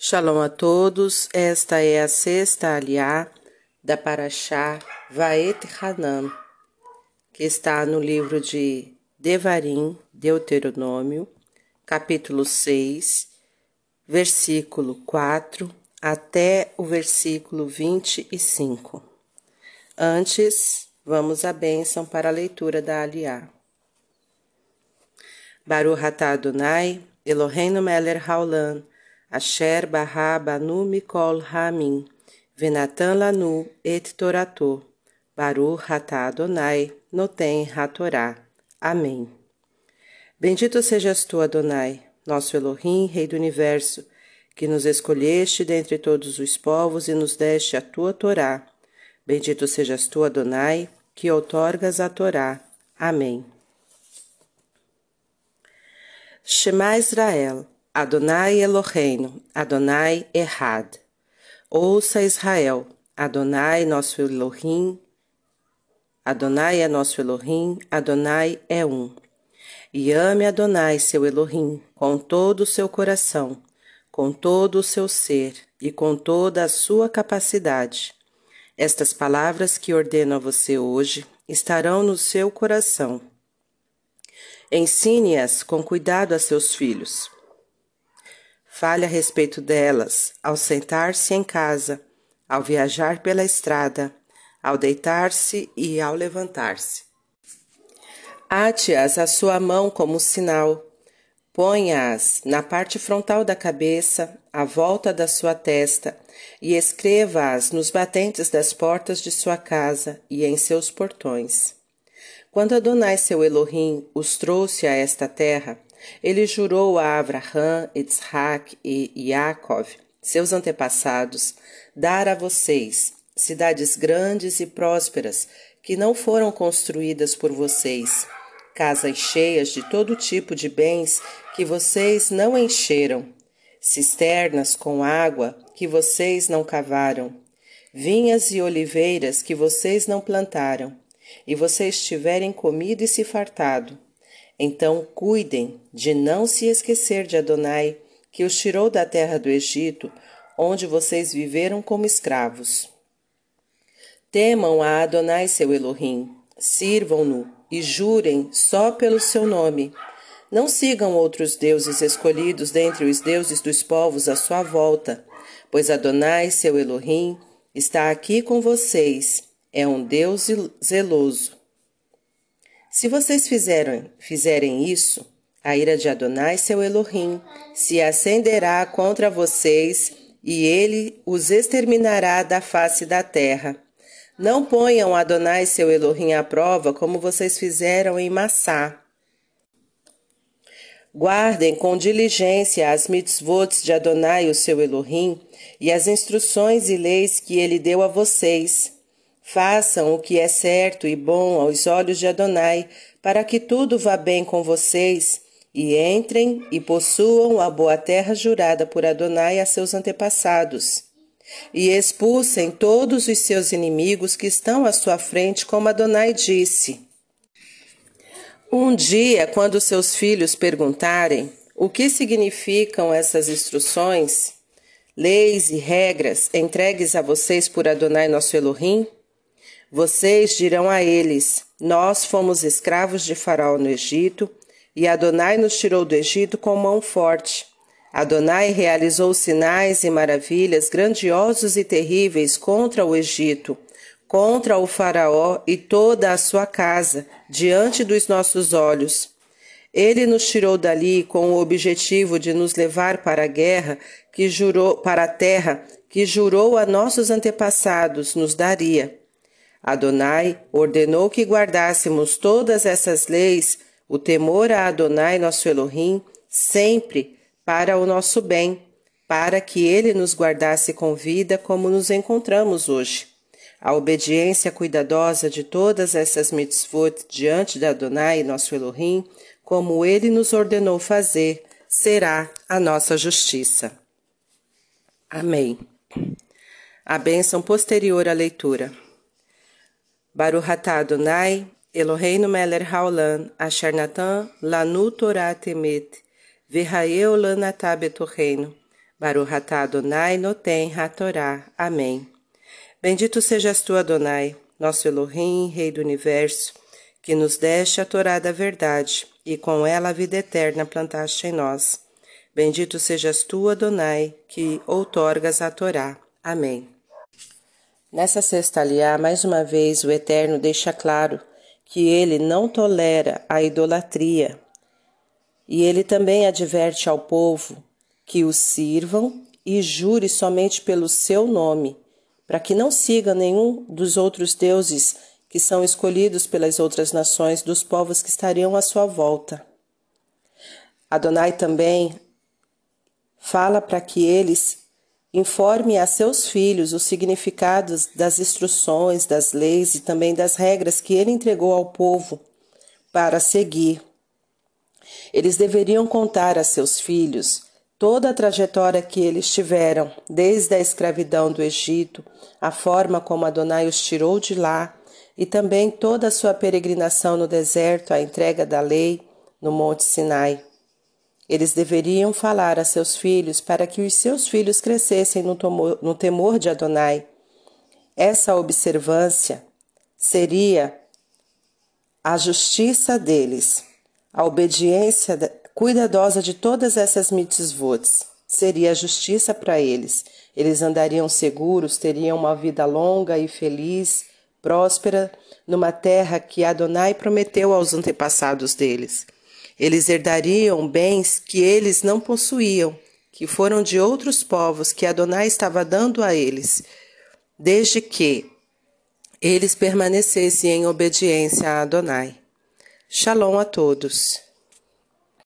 Shalom a todos, esta é a sexta aliá da Paraxá Vaet Hanan, que está no livro de Devarim, Deuteronômio, capítulo 6, versículo 4 até o versículo 25. Antes, vamos à bênção para a leitura da aliá. Baruch atah Adonai, Eloheinu melech haolam, Asher Barra Banu Mikol Ramin, Venatan Lanu Et Torato, Baru Hatá Adonai, Noten Hatorá. Amém. Bendito sejas tu, Adonai, nosso Elohim, Rei do Universo, que nos escolheste dentre todos os povos e nos deste a tua Torá. Bendito sejas tu, Adonai, que outorgas a Torá. Amém. Shema Israel, Adonai Eloheinu, Adonai Errad. Ouça Israel, Adonai nosso Elohim, Adonai é nosso Elohim, Adonai é um. E ame Adonai seu Elohim com todo o seu coração, com todo o seu ser e com toda a sua capacidade. Estas palavras que ordeno a você hoje estarão no seu coração. Ensine-as com cuidado a seus filhos Fale a respeito delas ao sentar-se em casa, ao viajar pela estrada, ao deitar-se e ao levantar-se. Ate-as à sua mão como sinal. Ponha-as na parte frontal da cabeça, à volta da sua testa, e escreva-as nos batentes das portas de sua casa e em seus portões. Quando Adonai seu Elohim os trouxe a esta terra, ele jurou a Abraham, Isaac e Yaakov, seus antepassados, dar a vocês cidades grandes e prósperas que não foram construídas por vocês, casas cheias de todo tipo de bens que vocês não encheram, cisternas com água que vocês não cavaram, vinhas e oliveiras que vocês não plantaram, e vocês tiverem comido e se fartado então cuidem de não se esquecer de Adonai, que os tirou da terra do Egito, onde vocês viveram como escravos. Temam a Adonai seu Elohim, sirvam-no e jurem só pelo seu nome. Não sigam outros deuses escolhidos dentre os deuses dos povos à sua volta, pois Adonai seu Elohim está aqui com vocês, é um Deus zeloso se vocês fizerem, isso, a ira de Adonai, seu Elohim, se acenderá contra vocês e ele os exterminará da face da terra. Não ponham Adonai, seu Elohim, à prova como vocês fizeram em Massá. Guardem com diligência as mitzvot de Adonai, o seu Elohim, e as instruções e leis que ele deu a vocês Façam o que é certo e bom aos olhos de Adonai, para que tudo vá bem com vocês, e entrem e possuam a boa terra jurada por Adonai a seus antepassados. E expulsem todos os seus inimigos que estão à sua frente, como Adonai disse. Um dia, quando seus filhos perguntarem o que significam essas instruções, leis e regras entregues a vocês por Adonai nosso Elohim, vocês dirão a eles: Nós fomos escravos de Faraó no Egito, e Adonai nos tirou do Egito com mão forte. Adonai realizou sinais e maravilhas grandiosos e terríveis contra o Egito, contra o Faraó e toda a sua casa, diante dos nossos olhos. Ele nos tirou dali com o objetivo de nos levar para a guerra que jurou para a terra que jurou a nossos antepassados nos daria. Adonai ordenou que guardássemos todas essas leis, o temor a Adonai, nosso Elohim, sempre para o nosso bem, para que ele nos guardasse com vida como nos encontramos hoje. A obediência cuidadosa de todas essas mitzvot diante de Adonai, nosso Elohim, como ele nos ordenou fazer, será a nossa justiça. Amém. A bênção posterior à leitura. Baruch atah Adonai, Eloheinu melech haolam, asher natan lanu Torah temet, v'hayeu lan atah betocheinu, Baruch atah Adonai noten hatorá. Amém. Bendito sejas tu, Adonai, nosso Elohim, Rei do Universo, que nos deste a Torá da verdade, e com ela a vida eterna plantaste em nós. Bendito sejas tu, Adonai, que outorgas a Torá. Amém. Nessa sexta aliá, mais uma vez, o Eterno deixa claro que ele não tolera a idolatria. E ele também adverte ao povo que o sirvam e jure somente pelo seu nome, para que não siga nenhum dos outros deuses que são escolhidos pelas outras nações dos povos que estariam à sua volta. Adonai também fala para que eles informem a seus filhos os significados das instruções, das leis e também das regras que ele entregou ao povo para seguir. Eles deveriam contar a seus filhos toda a trajetória que eles tiveram, desde a escravidão do Egito, a forma como Adonai os tirou de lá, e também toda a sua peregrinação no deserto, a entrega da lei no Monte Sinai. Eles deveriam falar a seus filhos para que os seus filhos crescessem no, temor, no temor de Adonai. Essa observância seria a justiça deles, a obediência cuidadosa de todas essas mitzvot seria a justiça para eles. Eles andariam seguros, teriam uma vida longa e feliz, próspera, numa terra que Adonai prometeu aos antepassados deles. Eles herdariam bens que eles não possuíam, que foram de outros povos que Adonai estava dando a eles, desde que eles permanecessem em obediência a Adonai. Shalom a todos.